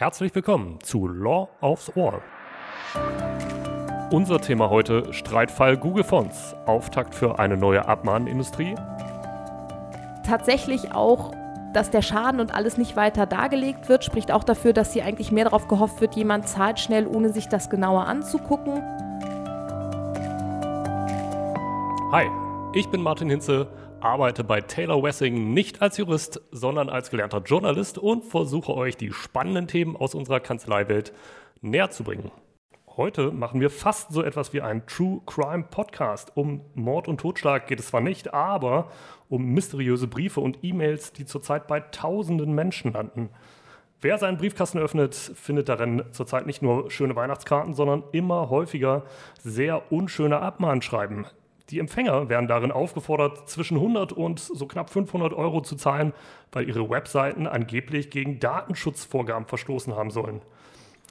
Herzlich willkommen zu Law aufs Ohr. Unser Thema heute: Streitfall Google Fonts. Auftakt für eine neue Abmahnindustrie. Tatsächlich auch, dass der Schaden und alles nicht weiter dargelegt wird, spricht auch dafür, dass hier eigentlich mehr darauf gehofft wird, jemand zahlt schnell, ohne sich das genauer anzugucken. Hi, ich bin Martin Hinze, arbeite bei Taylor Wessing nicht als Jurist, sondern als gelernter Journalist und versuche euch die spannenden Themen aus unserer Kanzleiwelt näher zu bringen. Heute machen wir fast so etwas wie einen True Crime Podcast. Um Mord und Totschlag geht es zwar nicht, aber um mysteriöse Briefe und E-Mails, die zurzeit bei tausenden Menschen landen. Wer seinen Briefkasten öffnet, findet darin zurzeit nicht nur schöne Weihnachtskarten, sondern immer häufiger sehr unschöne Abmahnschreiben. Die Empfänger werden darin aufgefordert, zwischen 100 und so knapp 500 Euro zu zahlen, weil ihre Webseiten angeblich gegen Datenschutzvorgaben verstoßen haben sollen.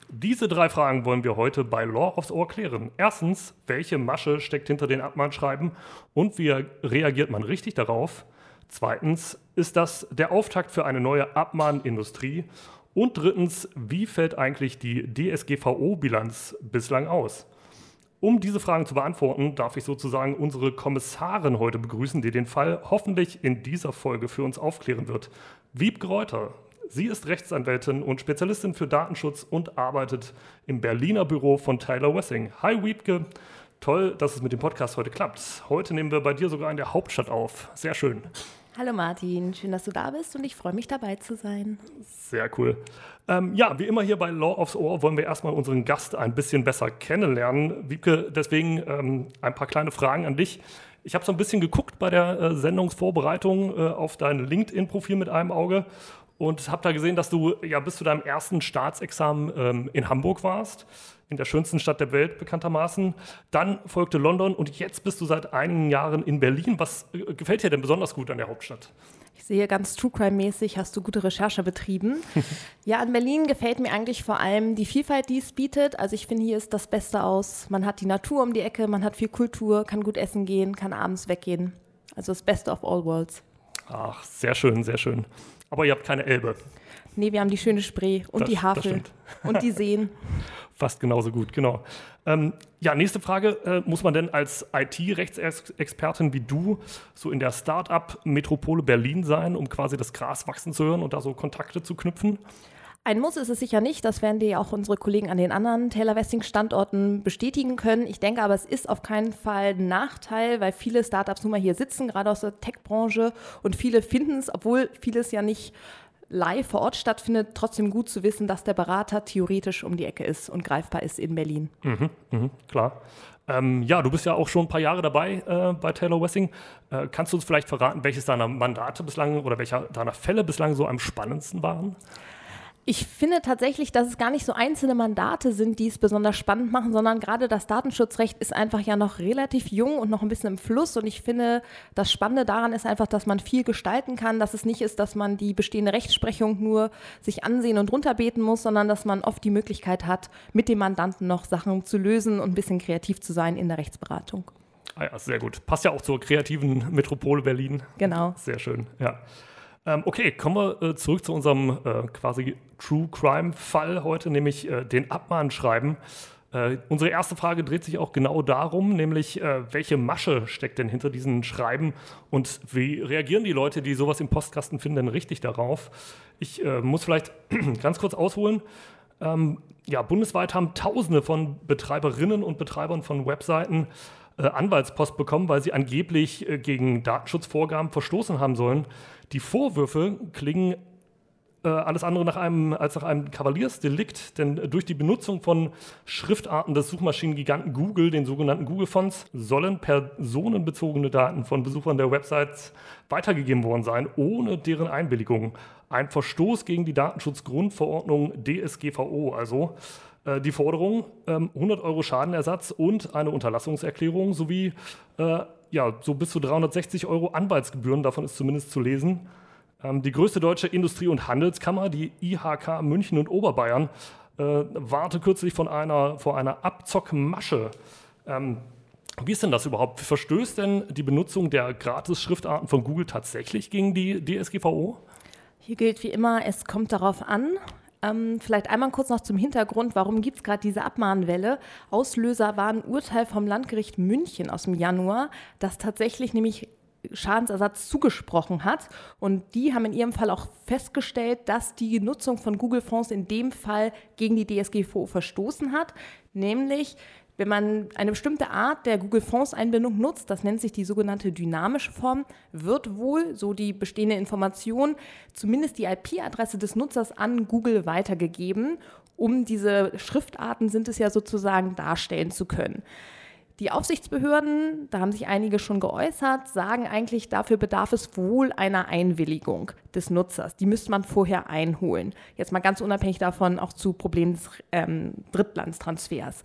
Diese drei Fragen wollen wir heute bei Law aufs Ohr klären. Erstens, welche Masche steckt hinter den Abmahnschreiben und wie reagiert man richtig darauf? Zweitens, ist das der Auftakt für eine neue Abmahnindustrie? Und drittens, wie fällt eigentlich die DSGVO-Bilanz bislang aus? Um diese Fragen zu beantworten, darf ich sozusagen unsere Kommissarin heute begrüßen, die den Fall hoffentlich in dieser Folge für uns aufklären wird. Wiebke Reuter, Sie ist Rechtsanwältin und Spezialistin für Datenschutz und arbeitet im Berliner Büro von Tyler Wessing. Hi Wiebke, toll, dass es mit dem Podcast heute klappt. Heute nehmen wir bei dir sogar in der Hauptstadt auf. Sehr schön. Hallo Martin, schön, dass du da bist und ich freue mich dabei zu sein. Sehr cool. Ähm, ja, wie immer hier bei Law aufs Ohr wollen wir erstmal unseren Gast ein bisschen besser kennenlernen. Wiebke, deswegen ähm, ein paar kleine Fragen an dich. Ich habe so ein bisschen geguckt bei der äh, Sendungsvorbereitung äh, auf dein LinkedIn-Profil mit einem Auge und habe da gesehen, dass du ja bis zu deinem ersten Staatsexamen ähm, in Hamburg warst, in der schönsten Stadt der Welt bekanntermaßen. Dann folgte London und jetzt bist du seit einigen Jahren in Berlin. Was äh, gefällt dir denn besonders gut an der Hauptstadt? Sehe ganz True Crime-mäßig hast du gute Recherche betrieben. ja, an Berlin gefällt mir eigentlich vor allem die Vielfalt, die es bietet. Also ich finde, hier ist das Beste aus. Man hat die Natur um die Ecke, man hat viel Kultur, kann gut essen gehen, kann abends weggehen. Also das Beste of all worlds. Ach, sehr schön, sehr schön. Aber ihr habt keine Elbe. Nee, wir haben die schöne Spree und das, die Havel und die Seen. Fast genauso gut, genau. Ähm, ja, nächste Frage. Äh, muss man denn als IT-Rechtsexpertin wie du so in der Start-up-Metropole Berlin sein, um quasi das Gras wachsen zu hören und da so Kontakte zu knüpfen? Ein Muss ist es sicher nicht, das werden dir auch unsere Kollegen an den anderen Taylor Westing Standorten bestätigen können. Ich denke aber, es ist auf keinen Fall ein Nachteil, weil viele Startups nun mal hier sitzen, gerade aus der Tech-Branche und viele finden es, obwohl vieles ja nicht live vor Ort stattfindet, trotzdem gut zu wissen, dass der Berater theoretisch um die Ecke ist und greifbar ist in Berlin. Mhm, mh, klar. Ähm, ja, du bist ja auch schon ein paar Jahre dabei äh, bei Taylor Wessing. Äh, kannst du uns vielleicht verraten, welches deiner Mandate bislang oder welcher deiner Fälle bislang so am spannendsten waren? Ich finde tatsächlich, dass es gar nicht so einzelne Mandate sind, die es besonders spannend machen, sondern gerade das Datenschutzrecht ist einfach ja noch relativ jung und noch ein bisschen im Fluss. Und ich finde, das Spannende daran ist einfach, dass man viel gestalten kann, dass es nicht ist, dass man die bestehende Rechtsprechung nur sich ansehen und runterbeten muss, sondern dass man oft die Möglichkeit hat, mit dem Mandanten noch Sachen zu lösen und ein bisschen kreativ zu sein in der Rechtsberatung. Ah ja, sehr gut. Passt ja auch zur kreativen Metropole Berlin. Genau. Sehr schön, ja. Ähm, okay, kommen wir äh, zurück zu unserem äh, quasi True Crime Fall heute, nämlich äh, den Abmahnschreiben. Äh, unsere erste Frage dreht sich auch genau darum, nämlich äh, welche Masche steckt denn hinter diesen Schreiben und wie reagieren die Leute, die sowas im Postkasten finden, denn richtig darauf? Ich äh, muss vielleicht ganz kurz ausholen. Ähm, ja, bundesweit haben Tausende von Betreiberinnen und Betreibern von Webseiten Anwaltspost bekommen, weil sie angeblich gegen Datenschutzvorgaben verstoßen haben sollen. Die Vorwürfe klingen äh, alles andere nach einem, als nach einem Kavaliersdelikt, denn durch die Benutzung von Schriftarten des Suchmaschinengiganten Google, den sogenannten Google-Fonts, sollen personenbezogene Daten von Besuchern der Websites weitergegeben worden sein, ohne deren Einwilligung. Ein Verstoß gegen die Datenschutzgrundverordnung DSGVO, also äh, die Forderung, ähm, 100 Euro Schadenersatz und eine Unterlassungserklärung sowie äh, ja, so bis zu 360 Euro Anwaltsgebühren, davon ist zumindest zu lesen. Ähm, die größte deutsche Industrie- und Handelskammer, die IHK München und Oberbayern, äh, warnte kürzlich von einer, vor einer Abzockmasche. Ähm, wie ist denn das überhaupt? Verstößt denn die Benutzung der Gratis-Schriftarten von Google tatsächlich gegen die DSGVO? Hier gilt wie immer, es kommt darauf an. Ähm, vielleicht einmal kurz noch zum Hintergrund, warum gibt es gerade diese Abmahnwelle? Auslöser war ein Urteil vom Landgericht München aus dem Januar, das tatsächlich nämlich Schadensersatz zugesprochen hat. Und die haben in ihrem Fall auch festgestellt, dass die Nutzung von Google-Fonds in dem Fall gegen die DSGVO verstoßen hat. Nämlich, wenn man eine bestimmte Art der Google-Fonds-Einbindung nutzt, das nennt sich die sogenannte dynamische Form, wird wohl, so die bestehende Information, zumindest die IP-Adresse des Nutzers an Google weitergegeben, um diese Schriftarten sind es ja sozusagen darstellen zu können. Die Aufsichtsbehörden, da haben sich einige schon geäußert, sagen eigentlich, dafür bedarf es wohl einer Einwilligung des Nutzers. Die müsste man vorher einholen. Jetzt mal ganz unabhängig davon auch zu Problemen des ähm, Drittlandstransfers.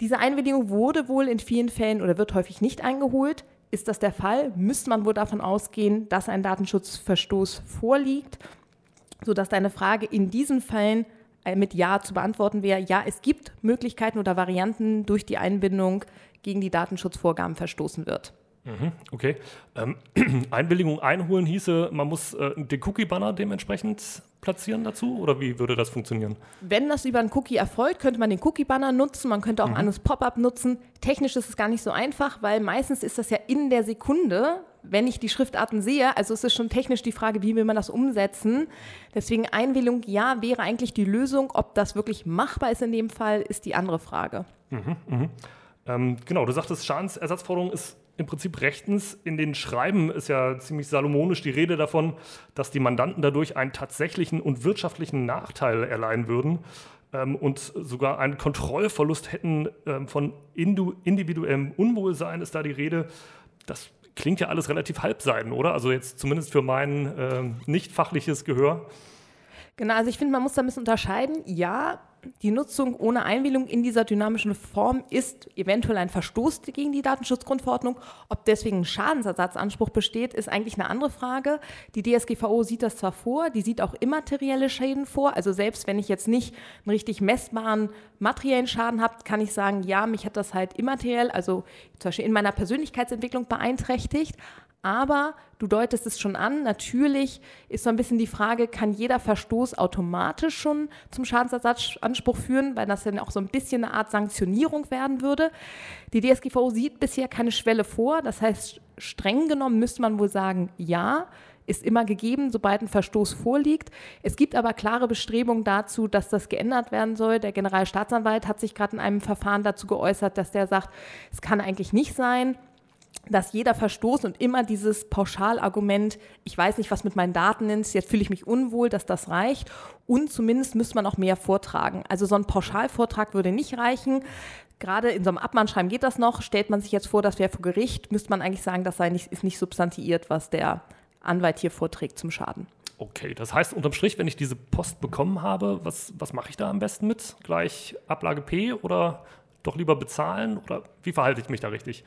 Diese Einwilligung wurde wohl in vielen Fällen oder wird häufig nicht eingeholt. Ist das der Fall, müsste man wohl davon ausgehen, dass ein Datenschutzverstoß vorliegt, sodass deine Frage in diesen Fällen äh, mit Ja zu beantworten wäre, ja, es gibt Möglichkeiten oder Varianten durch die Einbindung gegen die Datenschutzvorgaben verstoßen wird. Mhm, okay. Ähm, Einwilligung einholen hieße, man muss äh, den Cookie-Banner dementsprechend platzieren dazu oder wie würde das funktionieren? Wenn das über einen Cookie erfolgt, könnte man den Cookie-Banner nutzen, man könnte auch mhm. ein anderes Pop-up nutzen. Technisch ist es gar nicht so einfach, weil meistens ist das ja in der Sekunde, wenn ich die Schriftarten sehe. Also es ist schon technisch die Frage, wie will man das umsetzen. Deswegen Einwilligung, ja, wäre eigentlich die Lösung. Ob das wirklich machbar ist in dem Fall, ist die andere Frage. Mhm, mh. Ähm, genau, du sagtest, Schadensersatzforderung ist im Prinzip rechtens. In den Schreiben ist ja ziemlich salomonisch die Rede davon, dass die Mandanten dadurch einen tatsächlichen und wirtschaftlichen Nachteil erleiden würden ähm, und sogar einen Kontrollverlust hätten ähm, von individuellem Unwohlsein, ist da die Rede. Das klingt ja alles relativ halbseiden, oder? Also jetzt zumindest für mein äh, nicht fachliches Gehör. Genau, also ich finde, man muss da ein bisschen unterscheiden. Ja, die Nutzung ohne Einwilligung in dieser dynamischen Form ist eventuell ein Verstoß gegen die Datenschutzgrundverordnung. Ob deswegen ein Schadensersatzanspruch besteht, ist eigentlich eine andere Frage. Die DSGVO sieht das zwar vor, die sieht auch immaterielle Schäden vor. Also selbst wenn ich jetzt nicht einen richtig messbaren materiellen Schaden habe, kann ich sagen, ja, mich hat das halt immateriell, also zum Beispiel in meiner Persönlichkeitsentwicklung beeinträchtigt. Aber du deutest es schon an, natürlich ist so ein bisschen die Frage, kann jeder Verstoß automatisch schon zum Schadensersatzanspruch führen, weil das dann auch so ein bisschen eine Art Sanktionierung werden würde. Die DSGVO sieht bisher keine Schwelle vor, das heißt, streng genommen müsste man wohl sagen, ja, ist immer gegeben, sobald ein Verstoß vorliegt. Es gibt aber klare Bestrebungen dazu, dass das geändert werden soll. Der Generalstaatsanwalt hat sich gerade in einem Verfahren dazu geäußert, dass der sagt, es kann eigentlich nicht sein, dass jeder Verstoß und immer dieses Pauschalargument, ich weiß nicht, was mit meinen Daten ist, jetzt fühle ich mich unwohl, dass das reicht. Und zumindest müsste man auch mehr vortragen. Also so ein Pauschalvortrag würde nicht reichen. Gerade in so einem Abmahnschreiben geht das noch. Stellt man sich jetzt vor, das wäre vor Gericht, müsste man eigentlich sagen, das sei nicht, ist nicht substantiiert, was der Anwalt hier vorträgt zum Schaden. Okay, das heißt unterm Strich, wenn ich diese Post bekommen habe, was, was mache ich da am besten mit? Gleich Ablage P oder doch lieber bezahlen? Oder wie verhalte ich mich da richtig?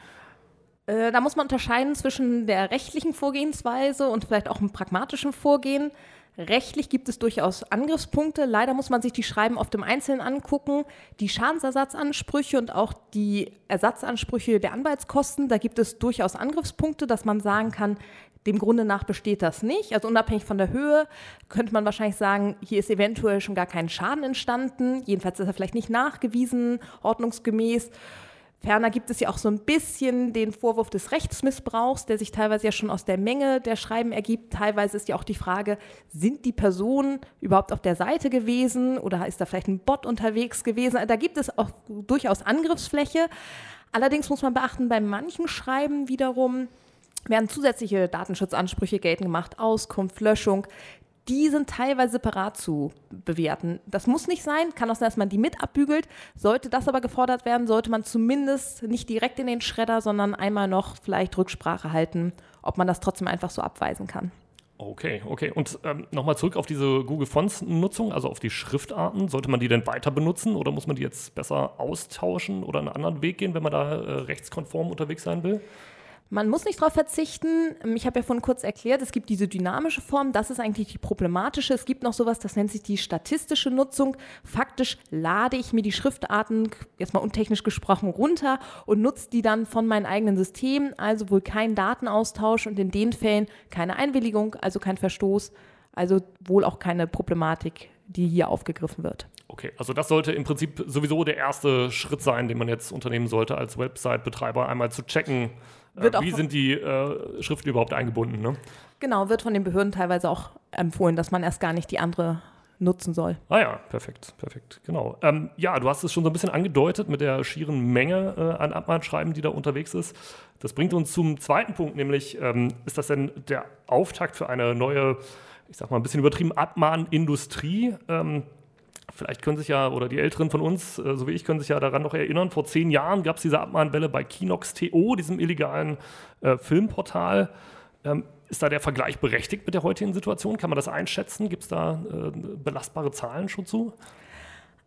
Äh, da muss man unterscheiden zwischen der rechtlichen Vorgehensweise und vielleicht auch einem pragmatischen Vorgehen. Rechtlich gibt es durchaus Angriffspunkte. Leider muss man sich die Schreiben auf dem Einzelnen angucken. Die Schadensersatzansprüche und auch die Ersatzansprüche der Anwaltskosten, da gibt es durchaus Angriffspunkte, dass man sagen kann, dem Grunde nach besteht das nicht. Also unabhängig von der Höhe könnte man wahrscheinlich sagen, hier ist eventuell schon gar kein Schaden entstanden. Jedenfalls ist er vielleicht nicht nachgewiesen, ordnungsgemäß. Ferner gibt es ja auch so ein bisschen den Vorwurf des Rechtsmissbrauchs, der sich teilweise ja schon aus der Menge der Schreiben ergibt. Teilweise ist ja auch die Frage, sind die Personen überhaupt auf der Seite gewesen oder ist da vielleicht ein Bot unterwegs gewesen? Da gibt es auch durchaus Angriffsfläche. Allerdings muss man beachten, bei manchen Schreiben wiederum werden zusätzliche Datenschutzansprüche geltend gemacht, Auskunft, Löschung die sind teilweise separat zu bewerten. Das muss nicht sein, kann auch sein, dass man die mit abbügelt. Sollte das aber gefordert werden, sollte man zumindest nicht direkt in den Schredder, sondern einmal noch vielleicht Rücksprache halten, ob man das trotzdem einfach so abweisen kann. Okay, okay. Und ähm, nochmal zurück auf diese Google Fonts-Nutzung, also auf die Schriftarten. Sollte man die denn weiter benutzen oder muss man die jetzt besser austauschen oder einen anderen Weg gehen, wenn man da äh, rechtskonform unterwegs sein will? Man muss nicht darauf verzichten. Ich habe ja vorhin kurz erklärt, es gibt diese dynamische Form, das ist eigentlich die problematische. Es gibt noch sowas, das nennt sich die statistische Nutzung. Faktisch lade ich mir die Schriftarten, jetzt mal untechnisch gesprochen, runter und nutze die dann von meinen eigenen Systemen, also wohl kein Datenaustausch und in den Fällen keine Einwilligung, also kein Verstoß, also wohl auch keine Problematik die hier aufgegriffen wird. Okay, also das sollte im Prinzip sowieso der erste Schritt sein, den man jetzt unternehmen sollte, als Website-Betreiber einmal zu checken, äh, wie sind die äh, Schriften überhaupt eingebunden. Ne? Genau, wird von den Behörden teilweise auch empfohlen, dass man erst gar nicht die andere nutzen soll. Ah ja, perfekt, perfekt, genau. Ähm, ja, du hast es schon so ein bisschen angedeutet mit der schieren Menge äh, an Abmahnschreiben, die da unterwegs ist. Das bringt uns zum zweiten Punkt, nämlich ähm, ist das denn der Auftakt für eine neue, ich sag mal ein bisschen übertrieben, Abmahnindustrie? Ähm, Vielleicht können sich ja, oder die Älteren von uns, äh, so wie ich, können sich ja daran noch erinnern, vor zehn Jahren gab es diese Abmahnwelle bei Kinox.to, diesem illegalen äh, Filmportal. Ähm, ist da der Vergleich berechtigt mit der heutigen Situation? Kann man das einschätzen? Gibt es da äh, belastbare Zahlen schon zu?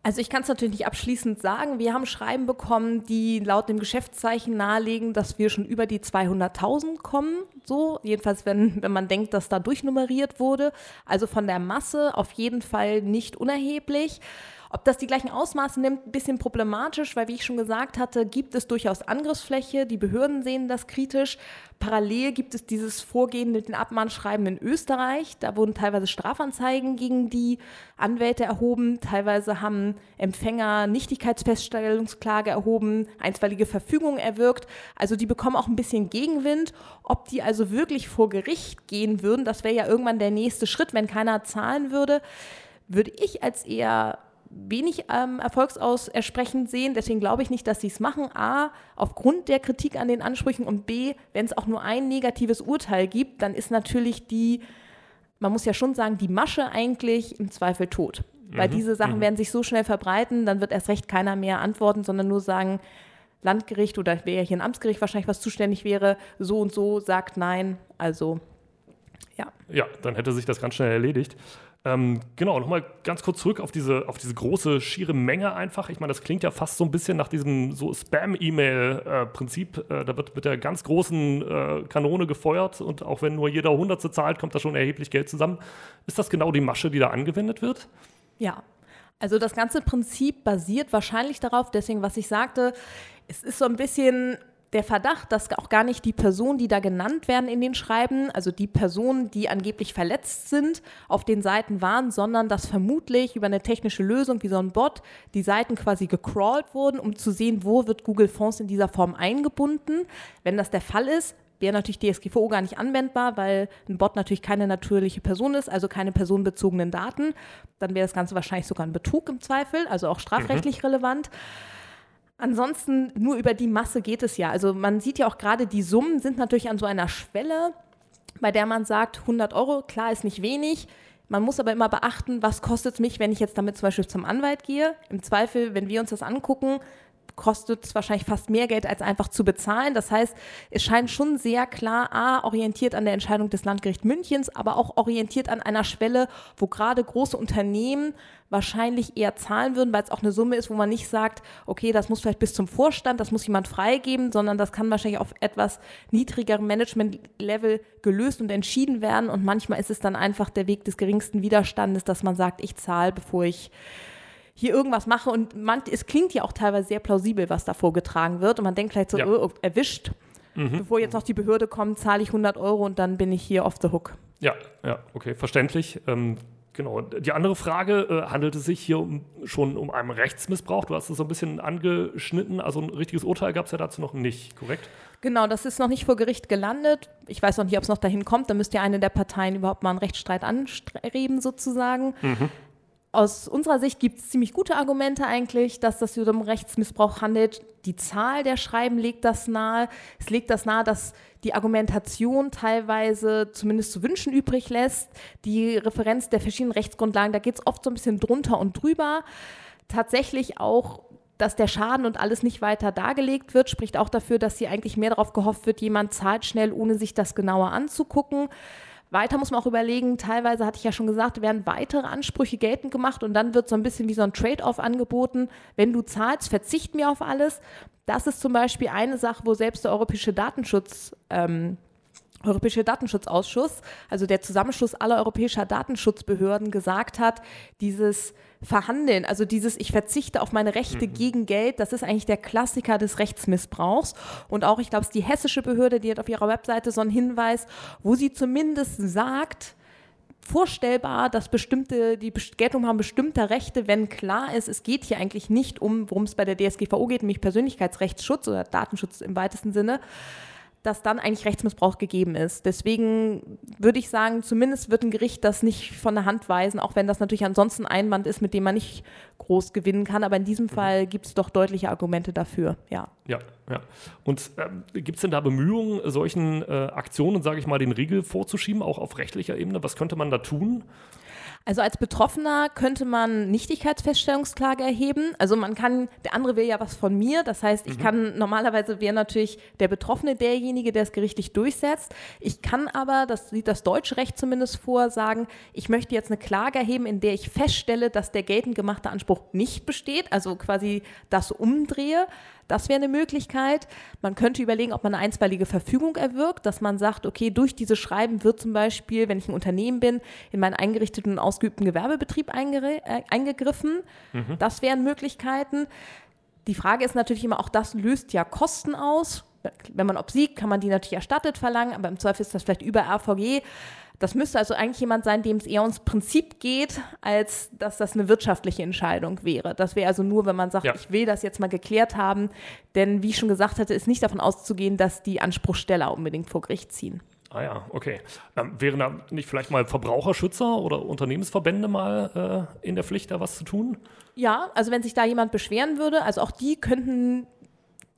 Also ich kann es natürlich nicht abschließend sagen. Wir haben Schreiben bekommen, die laut dem Geschäftszeichen nahelegen, dass wir schon über die 200.000 kommen. So, jedenfalls, wenn, wenn man denkt, dass da durchnummeriert wurde. Also von der Masse auf jeden Fall nicht unerheblich. Ob das die gleichen Ausmaße nimmt, ein bisschen problematisch, weil, wie ich schon gesagt hatte, gibt es durchaus Angriffsfläche. Die Behörden sehen das kritisch. Parallel gibt es dieses Vorgehen mit den Abmahnschreiben in Österreich. Da wurden teilweise Strafanzeigen gegen die Anwälte erhoben. Teilweise haben Empfänger Nichtigkeitsfeststellungsklage erhoben, einstweilige Verfügungen erwirkt. Also die bekommen auch ein bisschen Gegenwind. Ob die also wirklich vor Gericht gehen würden, das wäre ja irgendwann der nächste Schritt, wenn keiner zahlen würde, würde ich als eher wenig ähm, erfolgsausersprechend sehen. Deswegen glaube ich nicht, dass sie es machen. A, aufgrund der Kritik an den Ansprüchen und B, wenn es auch nur ein negatives Urteil gibt, dann ist natürlich die, man muss ja schon sagen, die Masche eigentlich im Zweifel tot. Mhm. Weil diese Sachen mhm. werden sich so schnell verbreiten, dann wird erst recht keiner mehr antworten, sondern nur sagen, Landgericht oder wäre hier ein Amtsgericht wahrscheinlich, was zuständig wäre, so und so sagt nein. Also ja. Ja, dann hätte sich das ganz schnell erledigt. Ähm, genau, nochmal ganz kurz zurück auf diese, auf diese große, schiere Menge einfach. Ich meine, das klingt ja fast so ein bisschen nach diesem so Spam-E-Mail-Prinzip. Äh, da wird mit der ganz großen äh, Kanone gefeuert und auch wenn nur jeder Hundertste zahlt, kommt da schon erheblich Geld zusammen. Ist das genau die Masche, die da angewendet wird? Ja. Also das ganze Prinzip basiert wahrscheinlich darauf, deswegen was ich sagte, es ist so ein bisschen der Verdacht, dass auch gar nicht die Personen, die da genannt werden in den Schreiben, also die Personen, die angeblich verletzt sind, auf den Seiten waren, sondern dass vermutlich über eine technische Lösung wie so ein Bot die Seiten quasi gecrawlt wurden, um zu sehen, wo wird Google Fonds in dieser Form eingebunden. Wenn das der Fall ist, wäre natürlich DSGVO gar nicht anwendbar, weil ein Bot natürlich keine natürliche Person ist, also keine personenbezogenen Daten. Dann wäre das Ganze wahrscheinlich sogar ein Betrug im Zweifel, also auch strafrechtlich mhm. relevant. Ansonsten nur über die Masse geht es ja. Also man sieht ja auch gerade, die Summen sind natürlich an so einer Schwelle, bei der man sagt, 100 Euro, klar ist nicht wenig. Man muss aber immer beachten, was kostet es mich, wenn ich jetzt damit zum Beispiel zum Anwalt gehe. Im Zweifel, wenn wir uns das angucken, kostet es wahrscheinlich fast mehr Geld, als einfach zu bezahlen. Das heißt, es scheint schon sehr klar, a, orientiert an der Entscheidung des Landgerichts Münchens, aber auch orientiert an einer Schwelle, wo gerade große Unternehmen wahrscheinlich eher zahlen würden, weil es auch eine Summe ist, wo man nicht sagt, okay, das muss vielleicht bis zum Vorstand, das muss jemand freigeben, sondern das kann wahrscheinlich auf etwas niedrigerem Management-Level gelöst und entschieden werden. Und manchmal ist es dann einfach der Weg des geringsten Widerstandes, dass man sagt, ich zahle, bevor ich hier irgendwas mache und man, es klingt ja auch teilweise sehr plausibel, was da vorgetragen wird und man denkt vielleicht so, ja. oh, erwischt. Mhm. Bevor jetzt noch die Behörde kommt, zahle ich 100 Euro und dann bin ich hier off the hook. Ja, ja, okay, verständlich. Ähm, genau. Die andere Frage, äh, handelt es sich hier um, schon um einen Rechtsmissbrauch? Du hast es so ein bisschen angeschnitten, also ein richtiges Urteil gab es ja dazu noch nicht, korrekt? Genau, das ist noch nicht vor Gericht gelandet. Ich weiß noch nicht, ob es noch dahin kommt. Da müsste ja eine der Parteien überhaupt mal einen Rechtsstreit anstreben, sozusagen. Mhm aus unserer Sicht gibt es ziemlich gute Argumente eigentlich, dass das hier um Rechtsmissbrauch handelt. Die Zahl der Schreiben legt das nahe. Es legt das nahe, dass die Argumentation teilweise zumindest zu wünschen übrig lässt. Die Referenz der verschiedenen Rechtsgrundlagen, da geht es oft so ein bisschen drunter und drüber. Tatsächlich auch dass der Schaden und alles nicht weiter dargelegt wird, spricht auch dafür, dass hier eigentlich mehr darauf gehofft wird, jemand zahlt schnell, ohne sich das genauer anzugucken. Weiter muss man auch überlegen, teilweise hatte ich ja schon gesagt, werden weitere Ansprüche geltend gemacht und dann wird so ein bisschen wie so ein Trade-off angeboten. Wenn du zahlst, verzicht mir auf alles. Das ist zum Beispiel eine Sache, wo selbst der Europäische Datenschutz ähm, Europäische Datenschutzausschuss, also der Zusammenschluss aller europäischer Datenschutzbehörden, gesagt hat, dieses Verhandeln, also dieses Ich verzichte auf meine Rechte mhm. gegen Geld, das ist eigentlich der Klassiker des Rechtsmissbrauchs. Und auch, ich glaube, es ist die hessische Behörde, die hat auf ihrer Webseite so einen Hinweis, wo sie zumindest sagt, vorstellbar, dass bestimmte, die Geltung haben bestimmter Rechte, wenn klar ist, es geht hier eigentlich nicht um, worum es bei der DSGVO geht, nämlich Persönlichkeitsrechtsschutz oder Datenschutz im weitesten Sinne, dass dann eigentlich Rechtsmissbrauch gegeben ist. Deswegen würde ich sagen, zumindest wird ein Gericht das nicht von der Hand weisen, auch wenn das natürlich ansonsten ein Einwand ist, mit dem man nicht groß gewinnen kann. Aber in diesem mhm. Fall gibt es doch deutliche Argumente dafür, ja. Ja, ja. Und ähm, gibt es denn da Bemühungen, solchen äh, Aktionen, sage ich mal, den Riegel vorzuschieben, auch auf rechtlicher Ebene? Was könnte man da tun? Also als Betroffener könnte man Nichtigkeitsfeststellungsklage erheben. Also man kann, der andere will ja was von mir. Das heißt, ich mhm. kann, normalerweise wäre natürlich der Betroffene derjenige, der es gerichtlich durchsetzt. Ich kann aber, das sieht das deutsche Recht zumindest vor, sagen, ich möchte jetzt eine Klage erheben, in der ich feststelle, dass der geltend gemachte Anspruch nicht besteht. Also quasi das umdrehe. Das wäre eine Möglichkeit. Man könnte überlegen, ob man eine einstweilige Verfügung erwirkt, dass man sagt, okay, durch dieses Schreiben wird zum Beispiel, wenn ich ein Unternehmen bin, in meinen eingerichteten und ausgeübten Gewerbebetrieb äh, eingegriffen. Mhm. Das wären Möglichkeiten. Die Frage ist natürlich immer, auch das löst ja Kosten aus. Wenn man obsiegt, kann man die natürlich erstattet verlangen, aber im Zweifel ist das vielleicht über RVG. Das müsste also eigentlich jemand sein, dem es eher ums Prinzip geht, als dass das eine wirtschaftliche Entscheidung wäre. Das wäre also nur, wenn man sagt, ja. ich will das jetzt mal geklärt haben. Denn wie ich schon gesagt hatte, ist nicht davon auszugehen, dass die Anspruchsteller unbedingt vor Gericht ziehen. Ah ja, okay. Ähm, wären da nicht vielleicht mal Verbraucherschützer oder Unternehmensverbände mal äh, in der Pflicht, da was zu tun? Ja, also wenn sich da jemand beschweren würde, also auch die könnten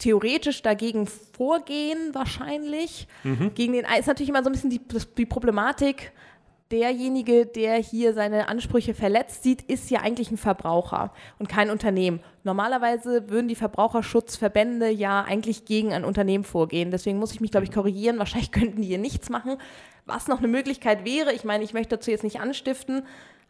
theoretisch dagegen vorgehen, wahrscheinlich. Mhm. Gegen den ist natürlich immer so ein bisschen die, die Problematik, derjenige, der hier seine Ansprüche verletzt sieht, ist ja eigentlich ein Verbraucher und kein Unternehmen. Normalerweise würden die Verbraucherschutzverbände ja eigentlich gegen ein Unternehmen vorgehen. Deswegen muss ich mich, glaube ich, korrigieren. Wahrscheinlich könnten die hier nichts machen. Was noch eine Möglichkeit wäre, ich meine, ich möchte dazu jetzt nicht anstiften,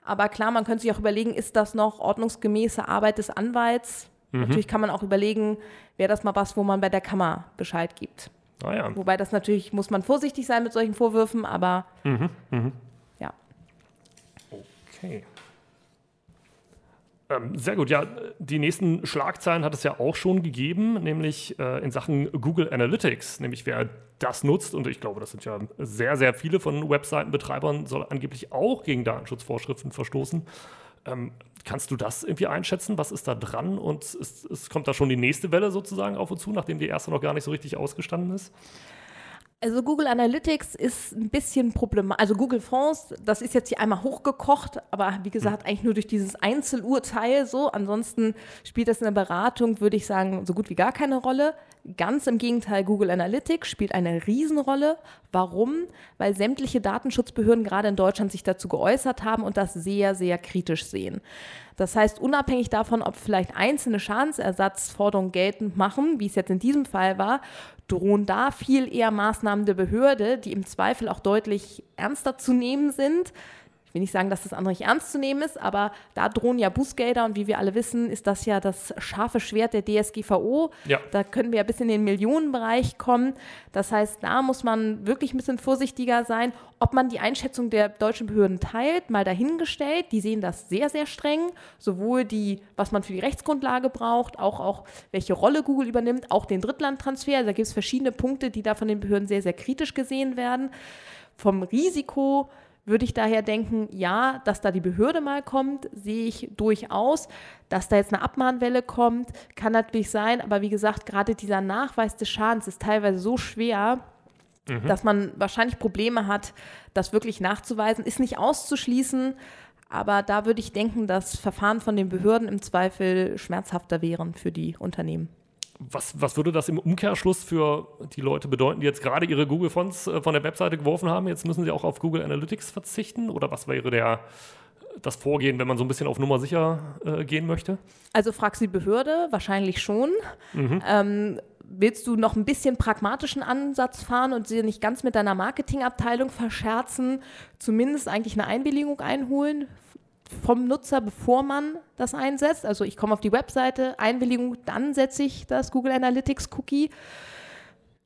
aber klar, man könnte sich auch überlegen, ist das noch ordnungsgemäße Arbeit des Anwalts? Mhm. Natürlich kann man auch überlegen, wäre das mal was, wo man bei der Kammer Bescheid gibt. Ah, ja. Wobei das natürlich, muss man vorsichtig sein mit solchen Vorwürfen, aber mhm. Mhm. ja. Okay. Ähm, sehr gut, ja, die nächsten Schlagzeilen hat es ja auch schon gegeben, nämlich äh, in Sachen Google Analytics, nämlich wer das nutzt, und ich glaube, das sind ja sehr, sehr viele von Webseitenbetreibern, soll angeblich auch gegen Datenschutzvorschriften verstoßen. Ähm, kannst du das irgendwie einschätzen? Was ist da dran? Und es, es kommt da schon die nächste Welle sozusagen auf uns zu, nachdem die erste noch gar nicht so richtig ausgestanden ist? Also Google Analytics ist ein bisschen problematisch. Also Google Fonds, das ist jetzt hier einmal hochgekocht, aber wie gesagt, eigentlich nur durch dieses Einzelurteil so. Ansonsten spielt das in der Beratung, würde ich sagen, so gut wie gar keine Rolle. Ganz im Gegenteil, Google Analytics spielt eine Riesenrolle. Warum? Weil sämtliche Datenschutzbehörden gerade in Deutschland sich dazu geäußert haben und das sehr, sehr kritisch sehen. Das heißt, unabhängig davon, ob vielleicht einzelne Schadensersatzforderungen geltend machen, wie es jetzt in diesem Fall war, drohen da viel eher Maßnahmen der Behörde, die im Zweifel auch deutlich ernster zu nehmen sind. Ich will nicht sagen, dass das andere nicht ernst zu nehmen ist, aber da drohen ja Bußgelder und wie wir alle wissen, ist das ja das scharfe Schwert der DSGVO. Ja. Da können wir ja bis in den Millionenbereich kommen. Das heißt, da muss man wirklich ein bisschen vorsichtiger sein. Ob man die Einschätzung der deutschen Behörden teilt, mal dahingestellt. Die sehen das sehr, sehr streng. Sowohl die, was man für die Rechtsgrundlage braucht, auch, auch welche Rolle Google übernimmt, auch den Drittlandtransfer. Also da gibt es verschiedene Punkte, die da von den Behörden sehr, sehr kritisch gesehen werden. Vom Risiko würde ich daher denken, ja, dass da die Behörde mal kommt, sehe ich durchaus. Dass da jetzt eine Abmahnwelle kommt, kann natürlich sein, aber wie gesagt, gerade dieser Nachweis des Schadens ist teilweise so schwer, mhm. dass man wahrscheinlich Probleme hat, das wirklich nachzuweisen. Ist nicht auszuschließen, aber da würde ich denken, dass Verfahren von den Behörden im Zweifel schmerzhafter wären für die Unternehmen. Was, was, würde das im Umkehrschluss für die Leute bedeuten, die jetzt gerade ihre Google-Fonts äh, von der Webseite geworfen haben? Jetzt müssen sie auch auf Google Analytics verzichten? Oder was wäre der, das Vorgehen, wenn man so ein bisschen auf Nummer sicher äh, gehen möchte? Also fragst du die Behörde, wahrscheinlich schon. Mhm. Ähm, willst du noch ein bisschen pragmatischen Ansatz fahren und sie nicht ganz mit deiner Marketingabteilung verscherzen, zumindest eigentlich eine Einwilligung einholen vom Nutzer, bevor man das einsetzt. Also ich komme auf die Webseite, Einwilligung, dann setze ich das Google Analytics Cookie.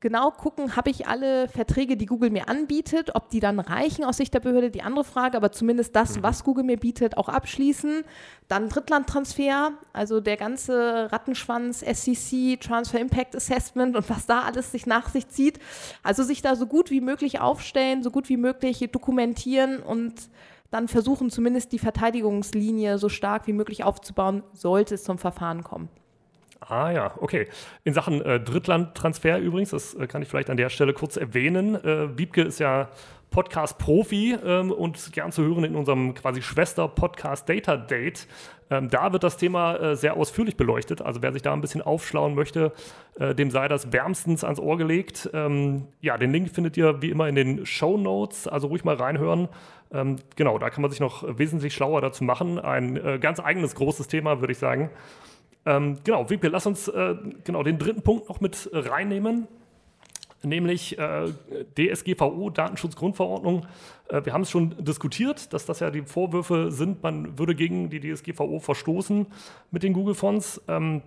Genau gucken, habe ich alle Verträge, die Google mir anbietet, ob die dann reichen aus Sicht der Behörde, die andere Frage, aber zumindest das, mhm. was Google mir bietet, auch abschließen. Dann Drittlandtransfer, also der ganze Rattenschwanz, SCC, Transfer Impact Assessment und was da alles sich nach sich zieht. Also sich da so gut wie möglich aufstellen, so gut wie möglich dokumentieren und dann versuchen zumindest die Verteidigungslinie so stark wie möglich aufzubauen, sollte es zum Verfahren kommen. Ah ja, okay. In Sachen äh, Drittlandtransfer übrigens, das äh, kann ich vielleicht an der Stelle kurz erwähnen. Äh, Wiebke ist ja Podcast-Profi ähm, und gern zu hören in unserem quasi Schwester-Podcast Data Date. Ähm, da wird das Thema äh, sehr ausführlich beleuchtet. Also wer sich da ein bisschen aufschlauen möchte, äh, dem sei das wärmstens ans Ohr gelegt. Ähm, ja, den Link findet ihr wie immer in den Show Notes, also ruhig mal reinhören. Ähm, genau, da kann man sich noch wesentlich schlauer dazu machen. Ein äh, ganz eigenes großes Thema, würde ich sagen. Ähm, genau, Wiebke, lass uns äh, genau den dritten Punkt noch mit reinnehmen nämlich äh, DSGVO, Datenschutzgrundverordnung. Äh, wir haben es schon diskutiert, dass das ja die Vorwürfe sind, man würde gegen die DSGVO verstoßen mit den Google-Fonds. Ähm,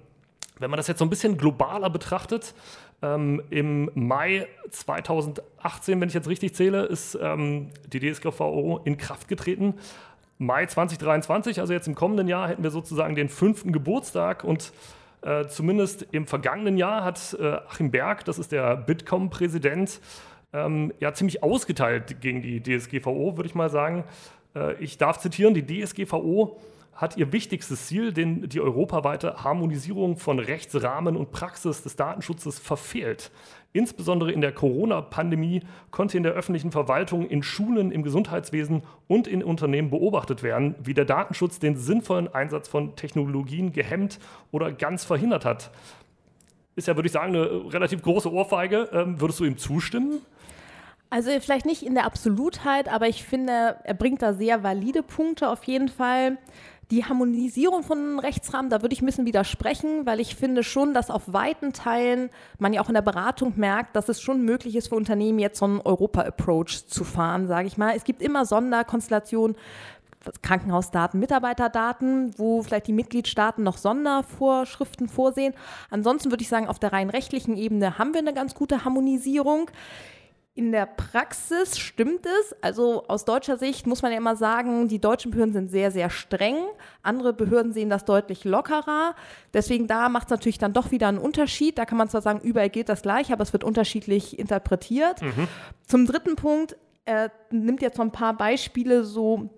wenn man das jetzt so ein bisschen globaler betrachtet, ähm, im Mai 2018, wenn ich jetzt richtig zähle, ist ähm, die DSGVO in Kraft getreten. Mai 2023, also jetzt im kommenden Jahr, hätten wir sozusagen den fünften Geburtstag und äh, zumindest im vergangenen Jahr hat äh, Achim Berg, das ist der Bitkom-Präsident, ähm, ja ziemlich ausgeteilt gegen die DSGVO, würde ich mal sagen. Äh, ich darf zitieren, die DSGVO hat ihr wichtigstes Ziel, den, die europaweite Harmonisierung von Rechtsrahmen und Praxis des Datenschutzes verfehlt. Insbesondere in der Corona-Pandemie konnte in der öffentlichen Verwaltung, in Schulen, im Gesundheitswesen und in Unternehmen beobachtet werden, wie der Datenschutz den sinnvollen Einsatz von Technologien gehemmt oder ganz verhindert hat. Ist ja, würde ich sagen, eine relativ große Ohrfeige. Ähm, würdest du ihm zustimmen? Also vielleicht nicht in der Absolutheit, aber ich finde, er bringt da sehr valide Punkte auf jeden Fall. Die Harmonisierung von Rechtsrahmen, da würde ich ein bisschen widersprechen, weil ich finde schon, dass auf weiten Teilen man ja auch in der Beratung merkt, dass es schon möglich ist für Unternehmen jetzt so einen Europa-Approach zu fahren, sage ich mal. Es gibt immer Sonderkonstellationen, Krankenhausdaten, Mitarbeiterdaten, wo vielleicht die Mitgliedstaaten noch Sondervorschriften vorsehen. Ansonsten würde ich sagen, auf der rein rechtlichen Ebene haben wir eine ganz gute Harmonisierung. In der Praxis stimmt es. Also aus deutscher Sicht muss man ja immer sagen, die deutschen Behörden sind sehr, sehr streng. Andere Behörden sehen das deutlich lockerer. Deswegen da macht es natürlich dann doch wieder einen Unterschied. Da kann man zwar sagen, überall gilt das gleich, aber es wird unterschiedlich interpretiert. Mhm. Zum dritten Punkt, er nimmt jetzt so ein paar Beispiele so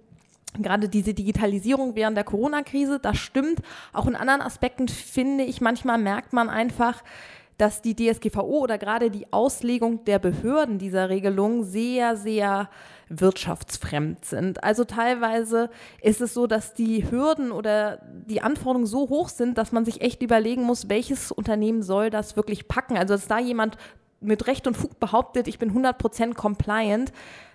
gerade diese Digitalisierung während der Corona-Krise, das stimmt. Auch in anderen Aspekten finde ich, manchmal merkt man einfach, dass die DSGVO oder gerade die Auslegung der Behörden dieser Regelung sehr, sehr wirtschaftsfremd sind. Also teilweise ist es so, dass die Hürden oder die Anforderungen so hoch sind, dass man sich echt überlegen muss, welches Unternehmen soll das wirklich packen. Also dass da jemand mit Recht und Fug behauptet, ich bin 100% compliant,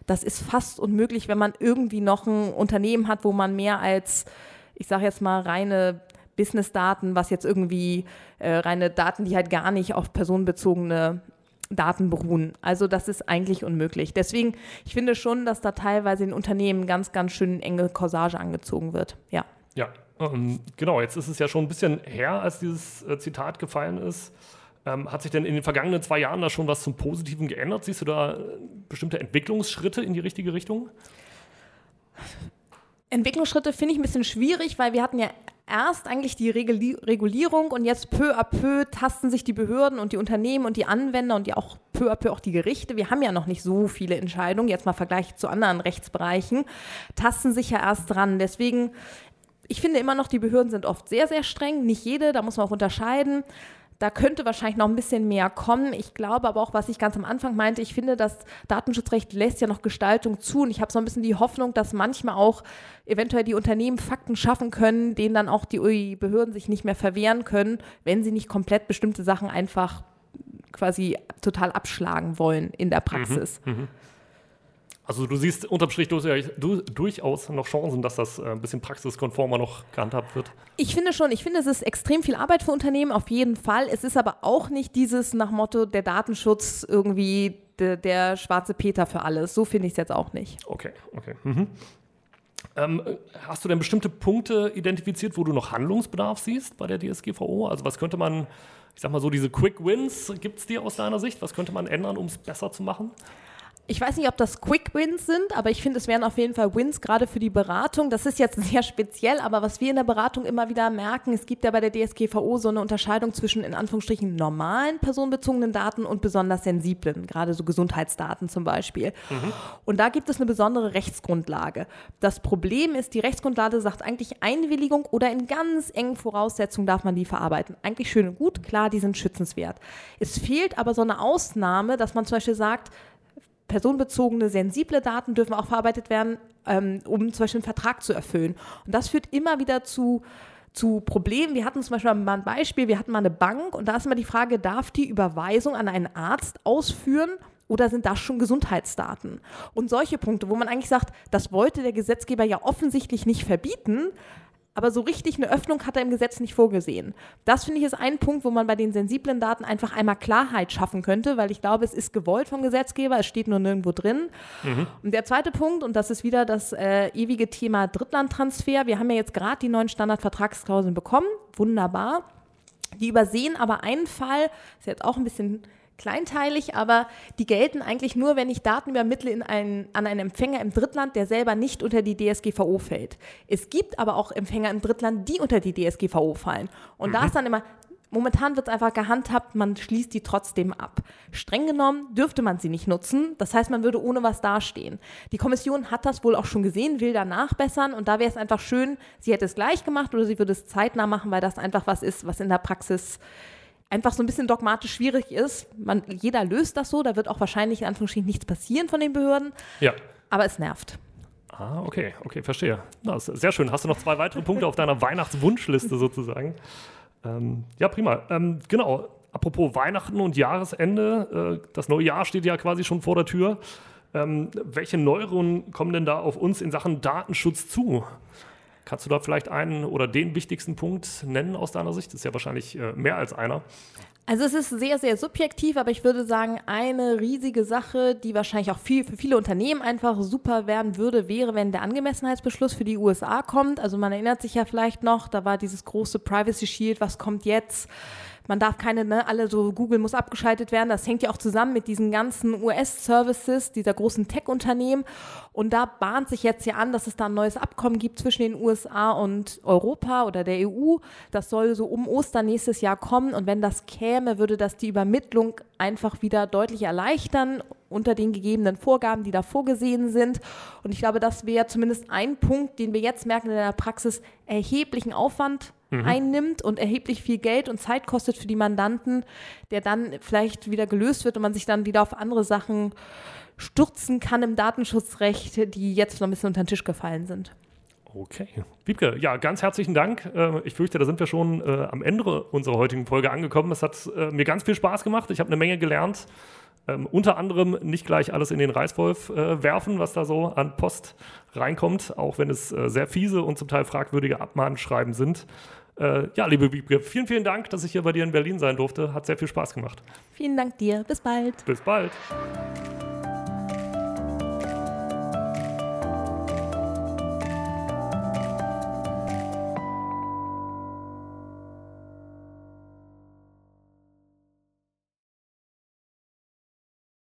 das ist fast unmöglich, wenn man irgendwie noch ein Unternehmen hat, wo man mehr als, ich sage jetzt mal, reine Business-Daten, was jetzt irgendwie äh, reine Daten, die halt gar nicht auf personenbezogene Daten beruhen. Also das ist eigentlich unmöglich. Deswegen, ich finde schon, dass da teilweise in Unternehmen ganz, ganz schön enge Corsage angezogen wird. Ja. Ja, ähm, genau. Jetzt ist es ja schon ein bisschen her, als dieses äh, Zitat gefallen ist. Ähm, hat sich denn in den vergangenen zwei Jahren da schon was zum Positiven geändert? Siehst du da äh, bestimmte Entwicklungsschritte in die richtige Richtung? Entwicklungsschritte finde ich ein bisschen schwierig, weil wir hatten ja erst eigentlich die Regulierung und jetzt peu à peu tasten sich die Behörden und die Unternehmen und die Anwender und ja auch peu à peu auch die Gerichte. Wir haben ja noch nicht so viele Entscheidungen, jetzt mal Vergleich zu anderen Rechtsbereichen, tasten sich ja erst dran. Deswegen, ich finde immer noch, die Behörden sind oft sehr, sehr streng. Nicht jede, da muss man auch unterscheiden. Da könnte wahrscheinlich noch ein bisschen mehr kommen. Ich glaube aber auch, was ich ganz am Anfang meinte, ich finde, das Datenschutzrecht lässt ja noch Gestaltung zu. Und ich habe so ein bisschen die Hoffnung, dass manchmal auch eventuell die Unternehmen Fakten schaffen können, denen dann auch die Behörden sich nicht mehr verwehren können, wenn sie nicht komplett bestimmte Sachen einfach quasi total abschlagen wollen in der Praxis. Mhm, mh. Also du siehst unterm Strich durchaus noch Chancen, dass das äh, ein bisschen praxiskonformer noch gehandhabt wird. Ich finde schon, ich finde, es ist extrem viel Arbeit für Unternehmen, auf jeden Fall. Es ist aber auch nicht dieses nach Motto, der Datenschutz irgendwie de, der schwarze Peter für alles. So finde ich es jetzt auch nicht. Okay, okay. Mhm. Ähm, hast du denn bestimmte Punkte identifiziert, wo du noch Handlungsbedarf siehst bei der DSGVO? Also was könnte man, ich sag mal so, diese Quick Wins, gibt es dir aus deiner Sicht? Was könnte man ändern, um es besser zu machen? Ich weiß nicht, ob das Quick Wins sind, aber ich finde, es wären auf jeden Fall Wins gerade für die Beratung. Das ist jetzt sehr speziell, aber was wir in der Beratung immer wieder merken, es gibt ja bei der DSGVO so eine Unterscheidung zwischen in Anführungsstrichen normalen personenbezogenen Daten und besonders sensiblen, gerade so Gesundheitsdaten zum Beispiel. Mhm. Und da gibt es eine besondere Rechtsgrundlage. Das Problem ist, die Rechtsgrundlage sagt eigentlich Einwilligung oder in ganz engen Voraussetzungen darf man die verarbeiten. Eigentlich schön und gut, klar, die sind schützenswert. Es fehlt aber so eine Ausnahme, dass man zum Beispiel sagt, personenbezogene, sensible Daten dürfen auch verarbeitet werden, ähm, um zum Beispiel einen Vertrag zu erfüllen. Und das führt immer wieder zu zu Problemen. Wir hatten zum Beispiel mal ein Beispiel, wir hatten mal eine Bank und da ist immer die Frage, darf die Überweisung an einen Arzt ausführen oder sind das schon Gesundheitsdaten? Und solche Punkte, wo man eigentlich sagt, das wollte der Gesetzgeber ja offensichtlich nicht verbieten, aber so richtig eine Öffnung hat er im Gesetz nicht vorgesehen. Das finde ich ist ein Punkt, wo man bei den sensiblen Daten einfach einmal Klarheit schaffen könnte, weil ich glaube, es ist gewollt vom Gesetzgeber, es steht nur nirgendwo drin. Mhm. Und der zweite Punkt, und das ist wieder das äh, ewige Thema Drittlandtransfer. Wir haben ja jetzt gerade die neuen Standardvertragsklauseln bekommen, wunderbar. Die übersehen aber einen Fall, ist jetzt auch ein bisschen kleinteilig, aber die gelten eigentlich nur, wenn ich Daten übermittle in einen, an einen Empfänger im Drittland, der selber nicht unter die DSGVO fällt. Es gibt aber auch Empfänger im Drittland, die unter die DSGVO fallen. Und mhm. da ist dann immer, momentan wird es einfach gehandhabt, man schließt die trotzdem ab. Streng genommen dürfte man sie nicht nutzen, das heißt, man würde ohne was dastehen. Die Kommission hat das wohl auch schon gesehen, will da nachbessern und da wäre es einfach schön, sie hätte es gleich gemacht oder sie würde es zeitnah machen, weil das einfach was ist, was in der Praxis einfach so ein bisschen dogmatisch schwierig ist. Man, jeder löst das so, da wird auch wahrscheinlich in Anführungsstrichen nichts passieren von den Behörden. Ja. Aber es nervt. Ah, okay, okay, verstehe. Na, sehr schön. Hast du noch zwei weitere Punkte auf deiner Weihnachtswunschliste sozusagen? Ähm, ja, prima. Ähm, genau. Apropos Weihnachten und Jahresende, äh, das neue Jahr steht ja quasi schon vor der Tür. Ähm, welche Neuerungen kommen denn da auf uns in Sachen Datenschutz zu? Kannst du da vielleicht einen oder den wichtigsten Punkt nennen aus deiner Sicht? Das ist ja wahrscheinlich äh, mehr als einer. Also es ist sehr, sehr subjektiv, aber ich würde sagen, eine riesige Sache, die wahrscheinlich auch viel, für viele Unternehmen einfach super werden würde, wäre, wenn der Angemessenheitsbeschluss für die USA kommt. Also man erinnert sich ja vielleicht noch, da war dieses große Privacy Shield, was kommt jetzt? man darf keine, ne, alle so, Google muss abgeschaltet werden. Das hängt ja auch zusammen mit diesen ganzen US-Services, dieser großen Tech-Unternehmen. Und da bahnt sich jetzt ja an, dass es da ein neues Abkommen gibt zwischen den USA und Europa oder der EU. Das soll so um Ostern nächstes Jahr kommen. Und wenn das käme, würde das die Übermittlung einfach wieder deutlich erleichtern unter den gegebenen Vorgaben, die da vorgesehen sind. Und ich glaube, das wäre zumindest ein Punkt, den wir jetzt merken in der Praxis, erheblichen Aufwand mhm. einnimmt und erheblich viel Geld und Zeit kostet für die Mandanten, der dann vielleicht wieder gelöst wird und man sich dann wieder auf andere Sachen stürzen kann im Datenschutzrecht, die jetzt noch ein bisschen unter den Tisch gefallen sind. Okay. Wiebke, ja, ganz herzlichen Dank. Äh, ich fürchte, da sind wir schon äh, am Ende unserer heutigen Folge angekommen. Es hat äh, mir ganz viel Spaß gemacht. Ich habe eine Menge gelernt. Ähm, unter anderem nicht gleich alles in den Reißwolf werfen, was da so an Post reinkommt, auch wenn es sehr fiese und zum Teil fragwürdige Abmahnschreiben sind. Äh, ja, liebe Wiebke, vielen, vielen Dank, dass ich hier bei dir in Berlin sein durfte. Hat sehr viel Spaß gemacht. Vielen Dank dir. Bis bald. Bis bald.